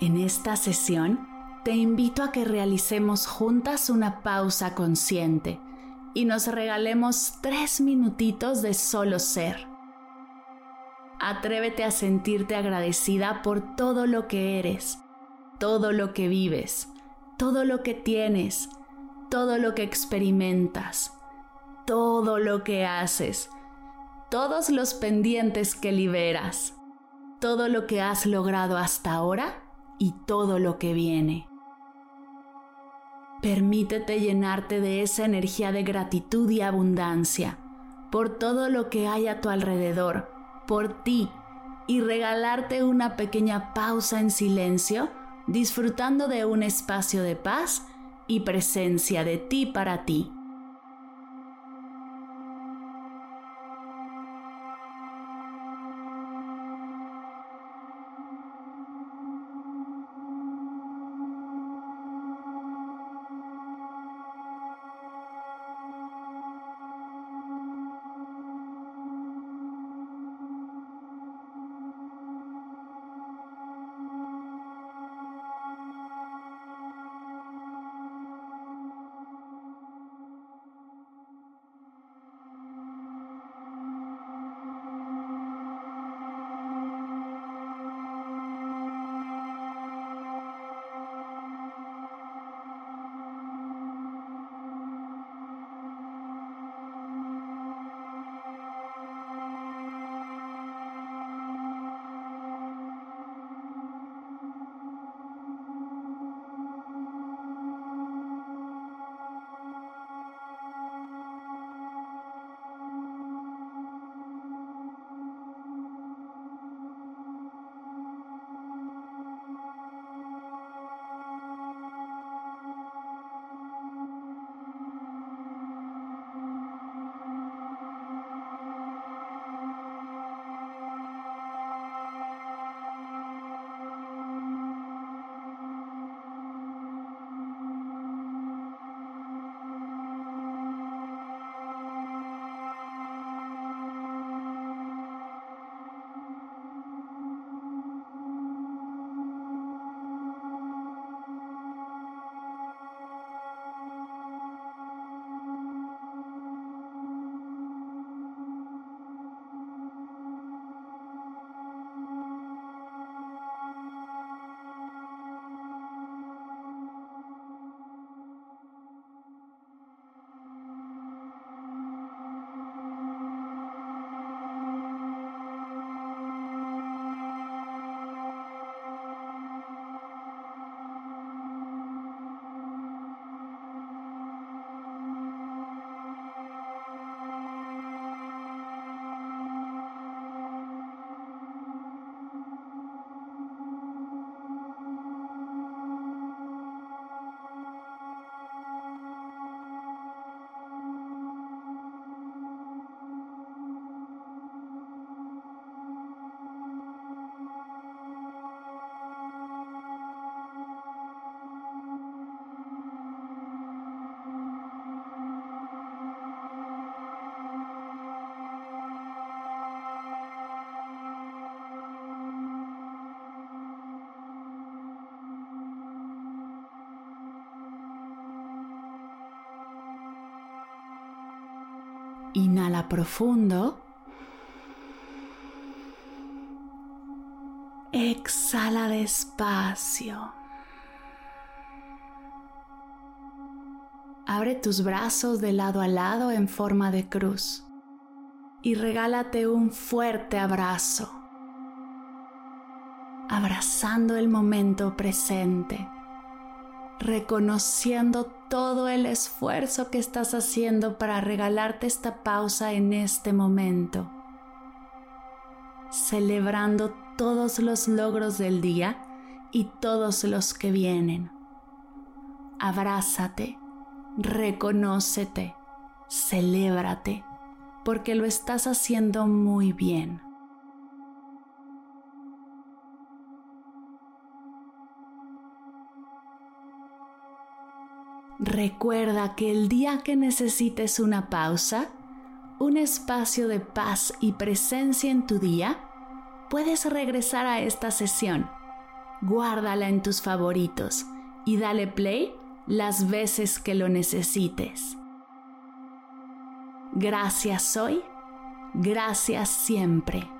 En esta sesión, te invito a que realicemos juntas una pausa consciente y nos regalemos tres minutitos de solo ser. Atrévete a sentirte agradecida por todo lo que eres, todo lo que vives, todo lo que tienes, todo lo que experimentas, todo lo que haces, todos los pendientes que liberas, todo lo que has logrado hasta ahora y todo lo que viene. Permítete llenarte de esa energía de gratitud y abundancia por todo lo que hay a tu alrededor, por ti, y regalarte una pequeña pausa en silencio, disfrutando de un espacio de paz y presencia de ti para ti. Inhala profundo. Exhala despacio. Abre tus brazos de lado a lado en forma de cruz y regálate un fuerte abrazo, abrazando el momento presente reconociendo todo el esfuerzo que estás haciendo para regalarte esta pausa en este momento, celebrando todos los logros del día y todos los que vienen. Abrázate, reconócete, celébrate, porque lo estás haciendo muy bien. Recuerda que el día que necesites una pausa, un espacio de paz y presencia en tu día, puedes regresar a esta sesión. Guárdala en tus favoritos y dale play las veces que lo necesites. Gracias hoy, gracias siempre.